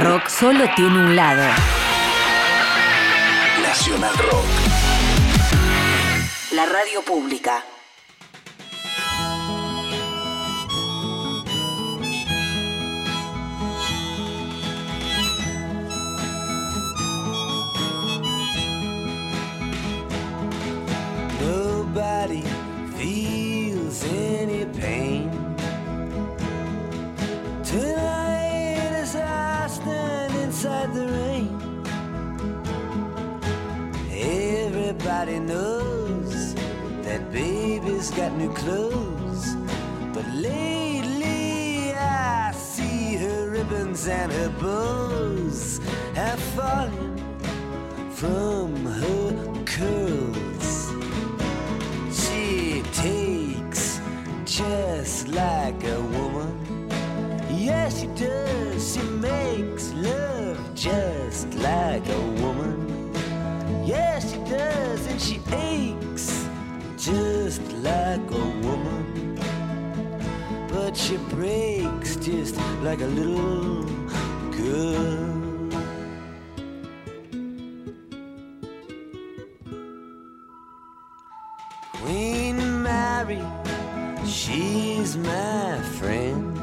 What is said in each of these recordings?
rock solo tiene un lado. Nacional Rock. La radio pública. Nobody knows that baby's got new clothes. But lately I see her ribbons and her bows have fallen from her curls. She takes just like a she breaks just like a little girl. Queen Mary, she's my friend.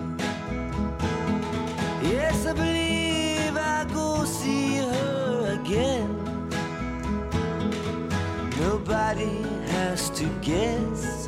Yes, I believe I go see her again. Nobody has to guess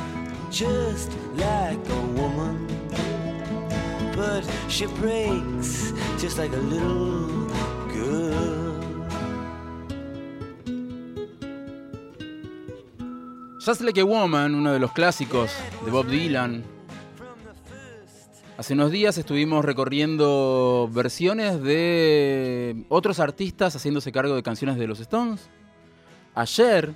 just like a woman. But she breaks just like a little girl. Just Like a Woman, uno de los clásicos de Bob Dylan. Hace unos días estuvimos recorriendo versiones de otros artistas haciéndose cargo de canciones de los Stones. Ayer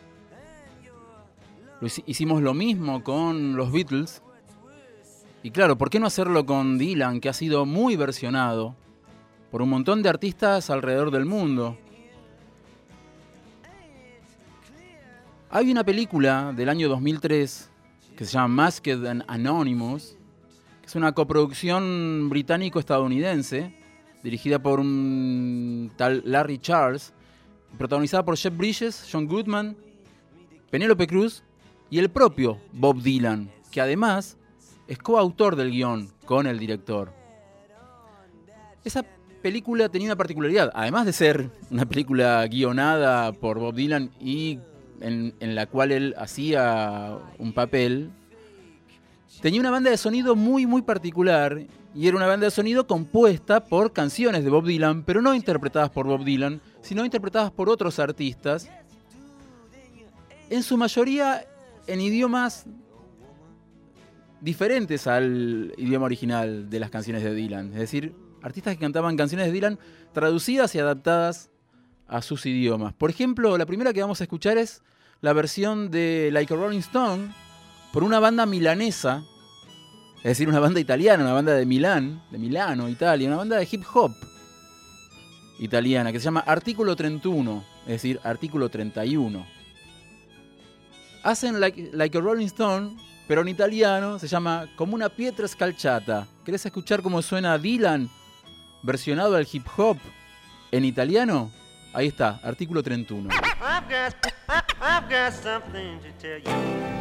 hicimos lo mismo con los Beatles. Y claro, ¿por qué no hacerlo con Dylan, que ha sido muy versionado por un montón de artistas alrededor del mundo? Hay una película del año 2003 que se llama Masked Anonymous, que es una coproducción británico-estadounidense, dirigida por un tal Larry Charles, protagonizada por Jeff Bridges, John Goodman, Penélope Cruz y el propio Bob Dylan, que además es coautor del guion con el director. Esa película tenía una particularidad, además de ser una película guionada por Bob Dylan y en, en la cual él hacía un papel, tenía una banda de sonido muy, muy particular y era una banda de sonido compuesta por canciones de Bob Dylan, pero no interpretadas por Bob Dylan, sino interpretadas por otros artistas, en su mayoría en idiomas diferentes al idioma original de las canciones de Dylan. Es decir, artistas que cantaban canciones de Dylan traducidas y adaptadas a sus idiomas. Por ejemplo, la primera que vamos a escuchar es la versión de Like a Rolling Stone por una banda milanesa, es decir, una banda italiana, una banda de Milán, de Milano, Italia, una banda de hip hop italiana que se llama Artículo 31, es decir, Artículo 31. Hacen like, like a Rolling Stone, pero en italiano se llama Como una pietra scalciata. ¿Querés escuchar cómo suena Dylan versionado al hip hop en italiano? Ahí está, artículo 31. I've got, I've got something to tell you.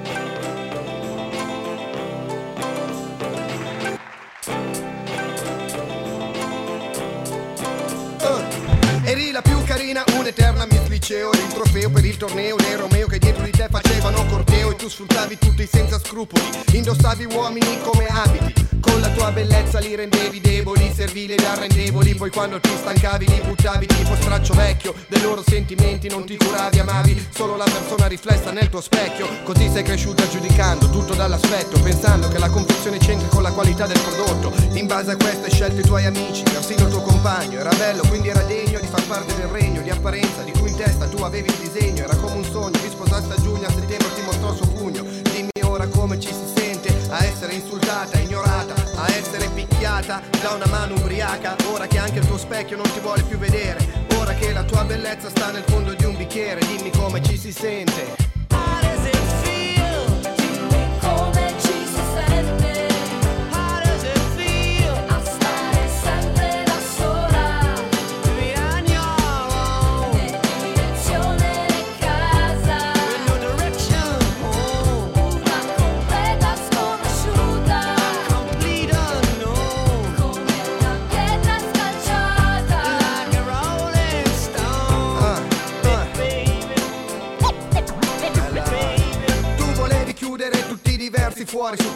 Eri la più carina, un'eterna Miss Liceo Eri il trofeo per il torneo dei Romeo Che dietro di te facevano corteo E tu sfruttavi tutti senza scrupoli. Indossavi uomini come abiti Con la tua bellezza li rendevi deboli, servili ed arrendevoli Poi quando ti stancavi li buttavi tipo straccio vecchio. Dei loro sentimenti non ti curavi, amavi Solo la persona riflessa nel tuo specchio. Così sei cresciuta giudicando tutto dall'aspetto Pensando che la confezione c'entri con la qualità del prodotto. In base a questo hai scelto i tuoi amici, persino il tuo compagno. Era bello, quindi era degno di far parte del regno Di apparenza, di cui in testa tu avevi il disegno. Era come un sogno, vi sposaste a giugno, a settembre ti mostrò il suo pugno. Dimmi ora come ci si sente a essere insultata, ignorata, a essere picchiata da una mano ubriaca. Ora che anche il tuo specchio non ti vuole più vedere, ora che la tua bellezza sta nel fondo di un bicchiere, dimmi come ci si sente.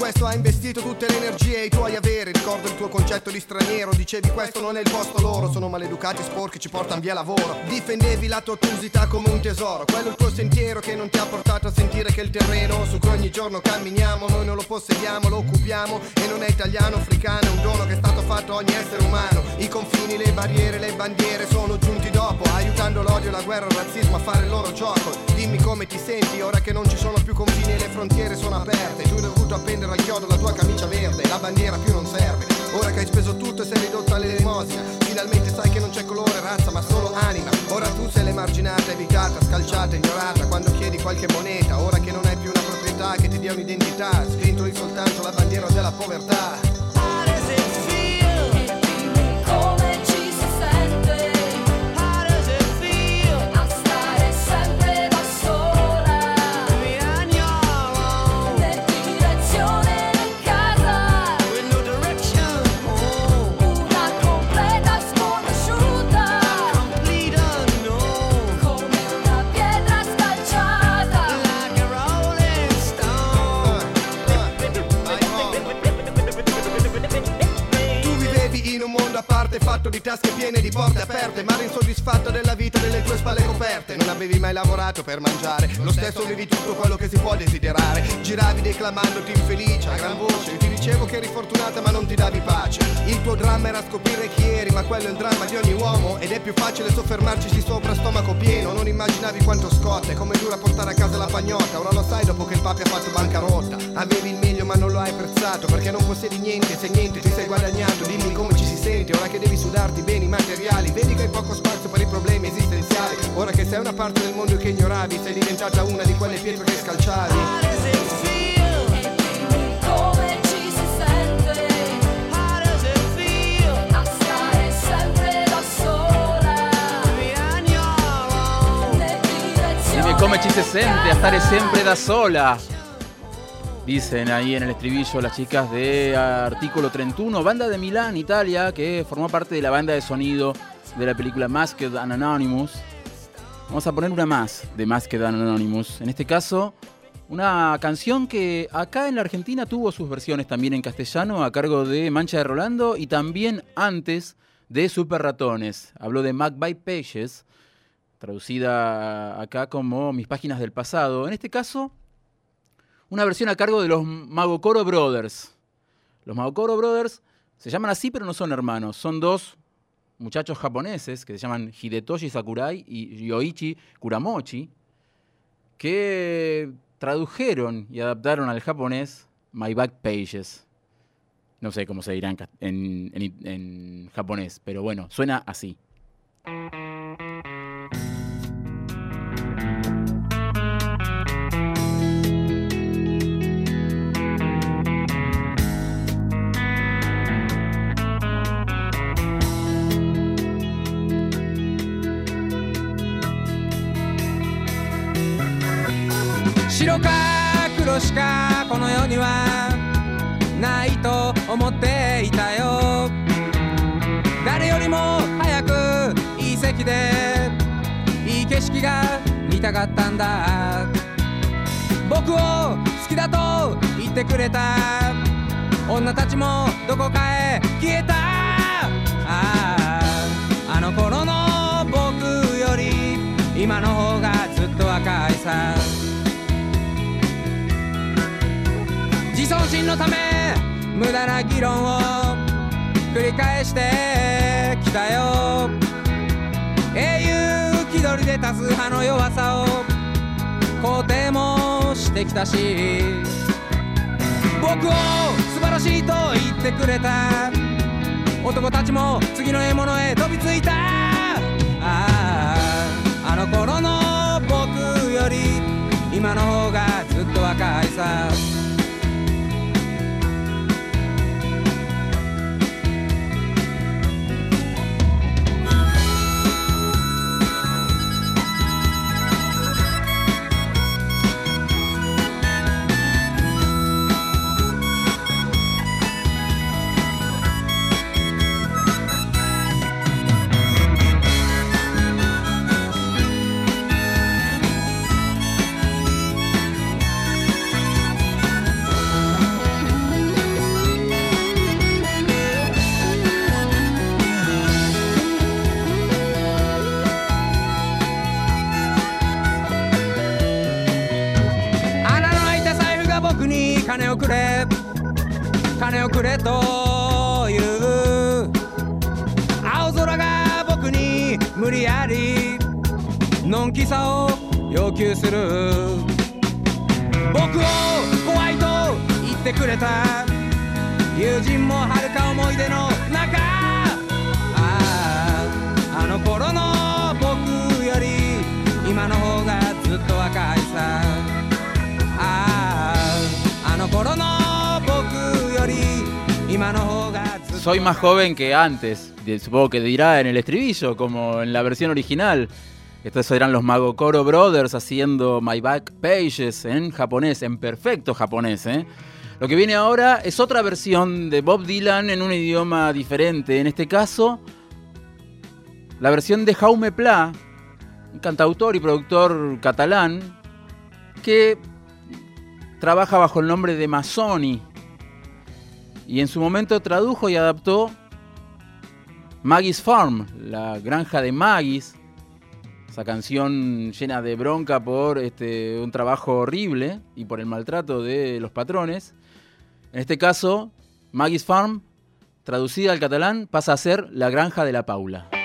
Questo hai investito tutte le energie e i tuoi averi. Ricordo il tuo concetto di straniero, dicevi questo non è il posto loro, sono maleducati sporchi, ci portano via lavoro. Difendevi la tua ottusità come un tesoro, quello è il tuo sentiero che non ti ha portato a sentire che il terreno su cui ogni giorno camminiamo, noi non lo possediamo, lo occupiamo e non è italiano, africano, è un dono che è stato fatto a ogni essere umano. I confini, le barriere, le bandiere sono giunti dopo, aiutando l'odio, la guerra, il razzismo a fare il loro gioco. Dimmi come ti senti ora che non ci sono più confini e le frontiere sono aperte. Tu hai dovuto appendere al chiodo la tua camicia verde, la bandiera più non serve. Ora che hai speso tutto e sei ridotto all'elemosina, finalmente sai che non c'è colore, razza, ma solo anima. Ora tu sei l'emarginata, evitata, scalciata, ignorata. Quando chiedi qualche moneta, ora che non hai più una proprietà che ti dia un'identità, sventoli soltanto la bandiera della povertà. Fatto di tasche piene di porte aperte Ma eri insoddisfatto della vita delle tue spalle coperte. Non avevi mai lavorato per mangiare Lo stesso avevi tutto quello che si può desiderare. Giravi declamandoti infelice a gran voce ti dicevo che eri fortunata ma non ti davi pace. Il tuo dramma era scoprire chi eri Ma quello è il dramma di ogni uomo Ed è più facile soffermarci sopra stomaco pieno. Non immaginavi quanto scotta E come dura portare a casa la pagnotta. Ora lo sai dopo che il papi ha fatto bancarotta Avevi il meglio ma non lo hai apprezzato Perché non possiedi niente Se niente ti sei guadagnato. Dimmi come ci si sente Ora che devi sudarti beni materiali. Vedi che hai poco spazio per i problemi esistenziali. Ora che sei una parte del mondo che ignoravi Sei diventata una di quelle pietre che scalciavi. How does it feel? Dimmi come ci si sente How does it feel a stare sempre da sola Dicen ahí en el estribillo las chicas de Artículo 31, banda de Milán, Italia, que formó parte de la banda de sonido de la película Masked Anonymous. Vamos a poner una más de Masked Anonymous. En este caso, una canción que acá en la Argentina tuvo sus versiones también en castellano a cargo de Mancha de Rolando y también antes de Super Ratones. Habló de Magpie Pages, traducida acá como Mis páginas del pasado. En este caso, una versión a cargo de los Magokoro Brothers. Los Magokoro Brothers se llaman así, pero no son hermanos. Son dos muchachos japoneses que se llaman Hidetoshi Sakurai y Yoichi Kuramochi, que tradujeron y adaptaron al japonés My Back Pages. No sé cómo se dirá en- en japonés, pero bueno, suena así. 白か黒しかこの世にはないと思っていたよ。誰よりも早くいい席でいい景色が見たかったんだ。僕を好きだと言ってくれた。女たちもどこかへ消えた。あああの頃の僕より今ののため無駄な議論を繰り返してきたよ。英雄気取りで多数派の弱さを肯定もしてきたし僕を素晴らしいと言ってくれた。男たちも次の獲物へ飛びついた。あああの頃の僕より今の方がずっと若いさ。のんきさを要求する僕を怖いと言ってくれた友人も遥か思い出の中あああの頃の僕より今の方がずっと若いさあああの頃の僕より今の方がずっと Soy más joven que antes, de- supongo que dirá en el estribillo, como en la versión original. Estos eran los Magokoro Brothers haciendo My Back Pages en japonés, en perfecto japonés. ¿eh? Lo que viene ahora es otra versión de Bob Dylan en un idioma diferente. En este caso, la versión de Jaume Pla, un cantautor y productor catalán, que trabaja bajo el nombre de Masoni. Y en su momento tradujo y adaptó Maggie's Farm, la granja de Maggie's. Esa canción llena de bronca por este, un trabajo horrible y por el maltrato de los patrones. En este caso, Maggie's Farm, traducida al catalán, pasa a ser La granja de la Paula.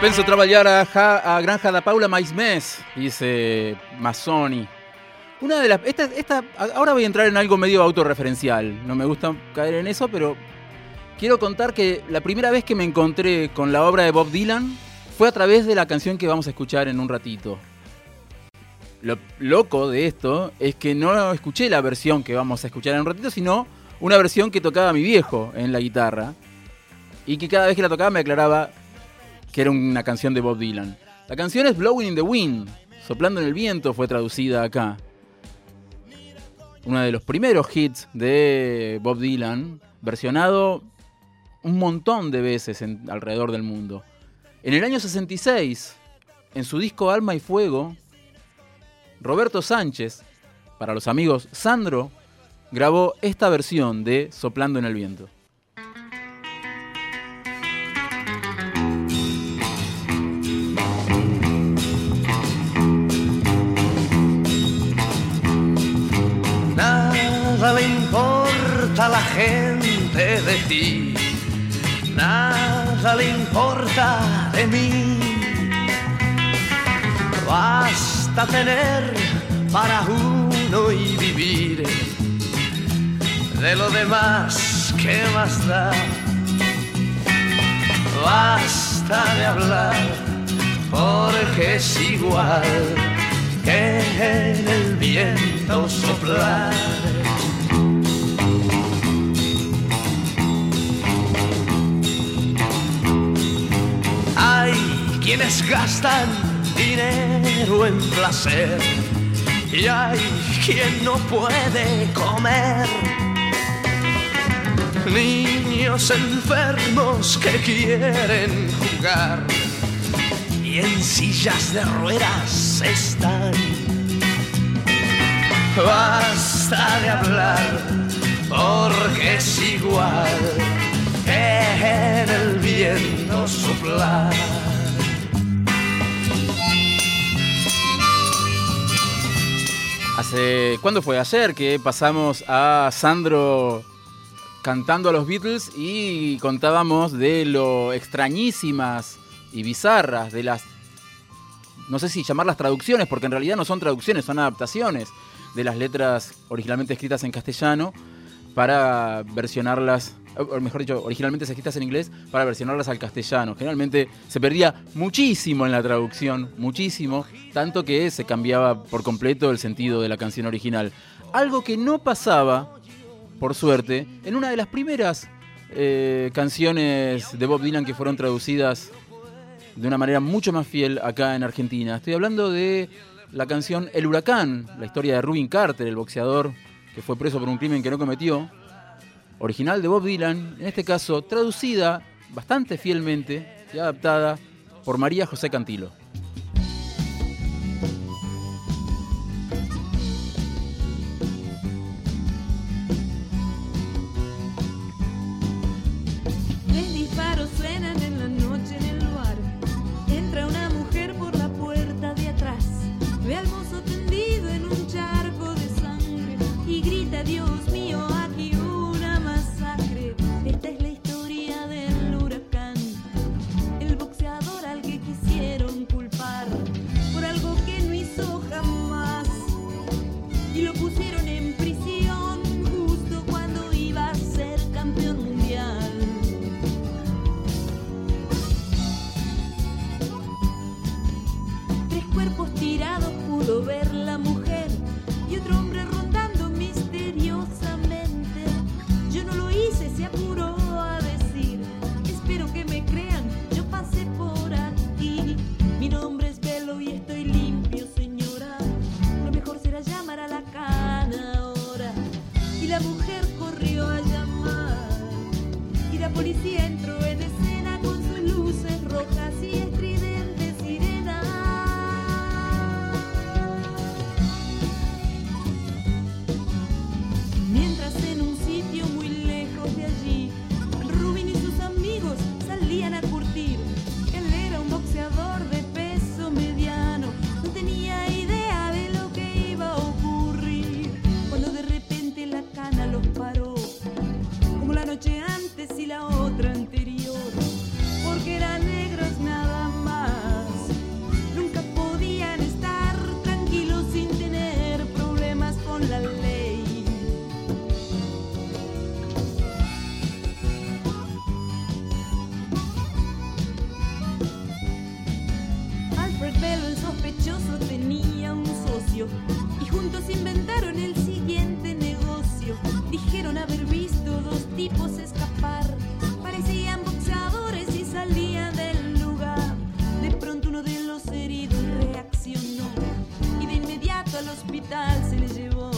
Penso ja- a granja da Paula mais mes, dice Mazzoni. Una de las. Esta, esta, ahora voy a entrar en algo medio autorreferencial. No me gusta caer en eso, pero quiero contar que la primera vez que me encontré con la obra de Bob Dylan fue a través de la canción que vamos a escuchar en un ratito. Lo loco de esto es que no escuché la versión que vamos a escuchar en un ratito, sino una versión que tocaba mi viejo en la guitarra. Y que cada vez que la tocaba me aclaraba que era una canción de Bob Dylan. La canción es Blowing in the Wind, Soplando en el Viento fue traducida acá. Uno de los primeros hits de Bob Dylan, versionado un montón de veces alrededor del mundo. En el año 66, en su disco Alma y Fuego, Roberto Sánchez, para los amigos Sandro, grabó esta versión de Soplando en el Viento. Nada le importa de mí. Basta tener para uno y vivir. De lo demás, ¿qué más da? Basta de hablar, porque es igual que en el viento soplar. Quienes gastan dinero en placer y hay quien no puede comer. Niños enfermos que quieren jugar y en sillas de ruedas están. Basta de hablar porque es igual en el viento soplar. Hace, ¿Cuándo fue? Ayer que pasamos a Sandro cantando a los Beatles y contábamos de lo extrañísimas y bizarras de las, no sé si llamarlas traducciones, porque en realidad no son traducciones, son adaptaciones de las letras originalmente escritas en castellano para versionarlas, o mejor dicho, originalmente escritas en inglés para versionarlas al castellano. Generalmente se perdía muchísimo en la traducción, muchísimo, tanto que se cambiaba por completo el sentido de la canción original. Algo que no pasaba, por suerte, en una de las primeras eh, canciones de Bob Dylan que fueron traducidas de una manera mucho más fiel acá en Argentina. Estoy hablando de la canción El Huracán, la historia de Rubin Carter, el boxeador que fue preso por un crimen que no cometió, original de Bob Dylan, en este caso traducida bastante fielmente y adaptada por María José Cantilo. Juntos inventaron el siguiente negocio. Dijeron haber visto dos tipos escapar, parecían boxeadores y salían del lugar. De pronto uno de los heridos reaccionó y de inmediato al hospital se le llevó.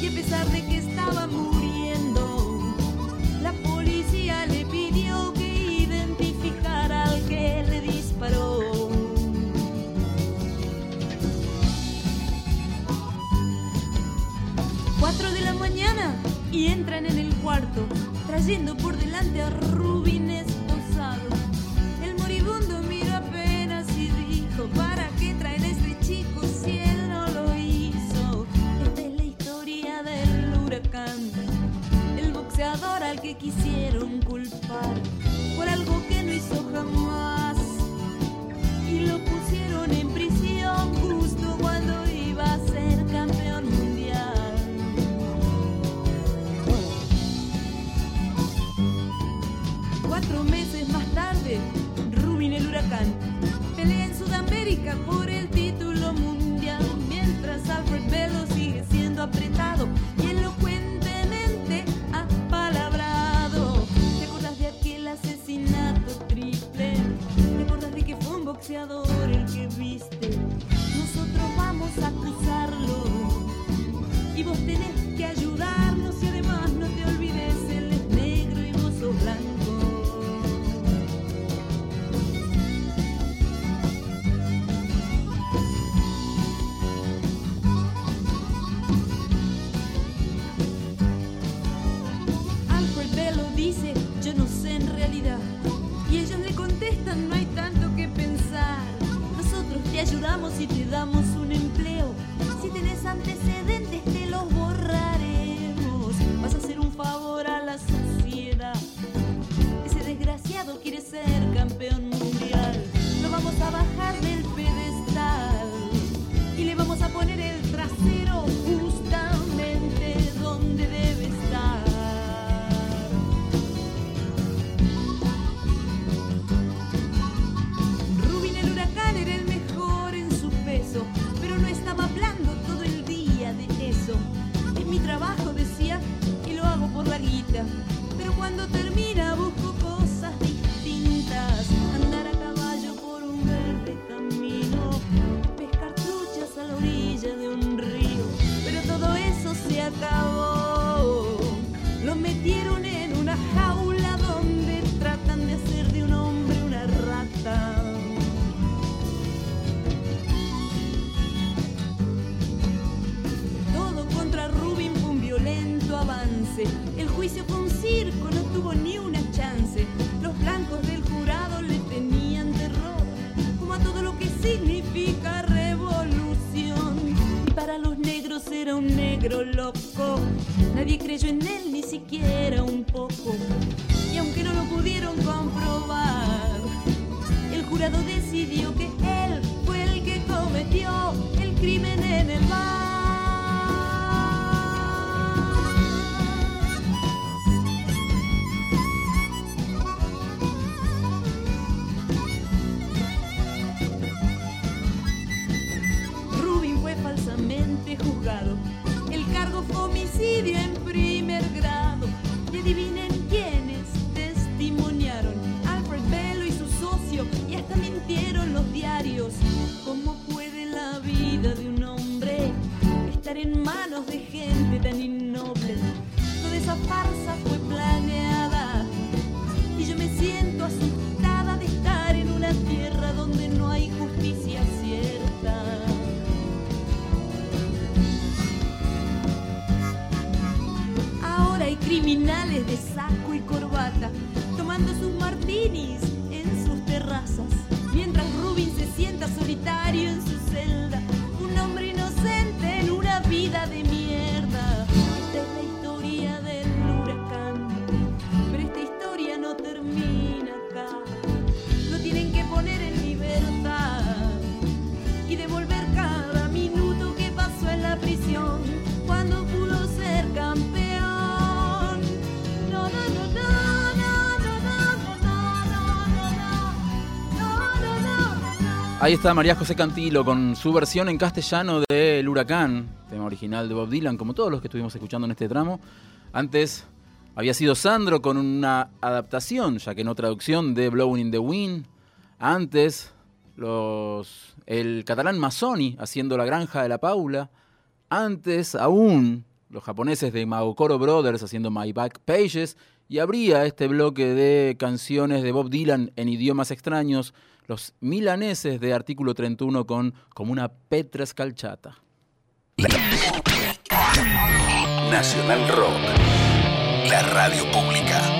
Y a pesar de y entran en el cuarto, trayendo por delante a Rubín esposado. El moribundo miró apenas y dijo, ¿para qué traen a este chico si él no lo hizo? Esta es la historia del huracán, el boxeador al que quisieron culpar por algo que no hizo jamás. Pelea en Sudamérica por el título mundial, mientras Alfred Velo sigue siendo apretado y elocuentemente apalabrado. ¿Te acuerdas de aquel asesinato triple? ¿Te acuerdas de que fue un boxeador el que viste? Nosotros vamos a acusarlo y vos tenés un negro loco. Nadie creyó en él ni siquiera un poco. Y aunque no lo pudieron comprobar, el jurado decidió que él fue el que cometió el crimen en el bar. Tan innoble? Toda esa farsa fue planeada. Y yo me siento asustada de estar en una tierra donde no hay justicia cierta. Ahora hay criminales de saco y corbata tomando sus martinis en sus terrazas. Mientras Rubin se sienta solitario en su Ahí está María José Cantilo con su versión en castellano de El Huracán, tema original de Bob Dylan, como todos los que estuvimos escuchando en este tramo. Antes había sido Sandro con una adaptación, ya que no traducción, de Blowing in the Wind. Antes, los, el catalán Mazzoni haciendo La Granja de la Paula. Antes, aún, los japoneses de Magokoro Brothers haciendo My Back Pages. Y habría este bloque de canciones de Bob Dylan en idiomas extraños, los milaneses de Artículo 31 con Como una Petra Scalchata. Nacional Rock. La radio pública.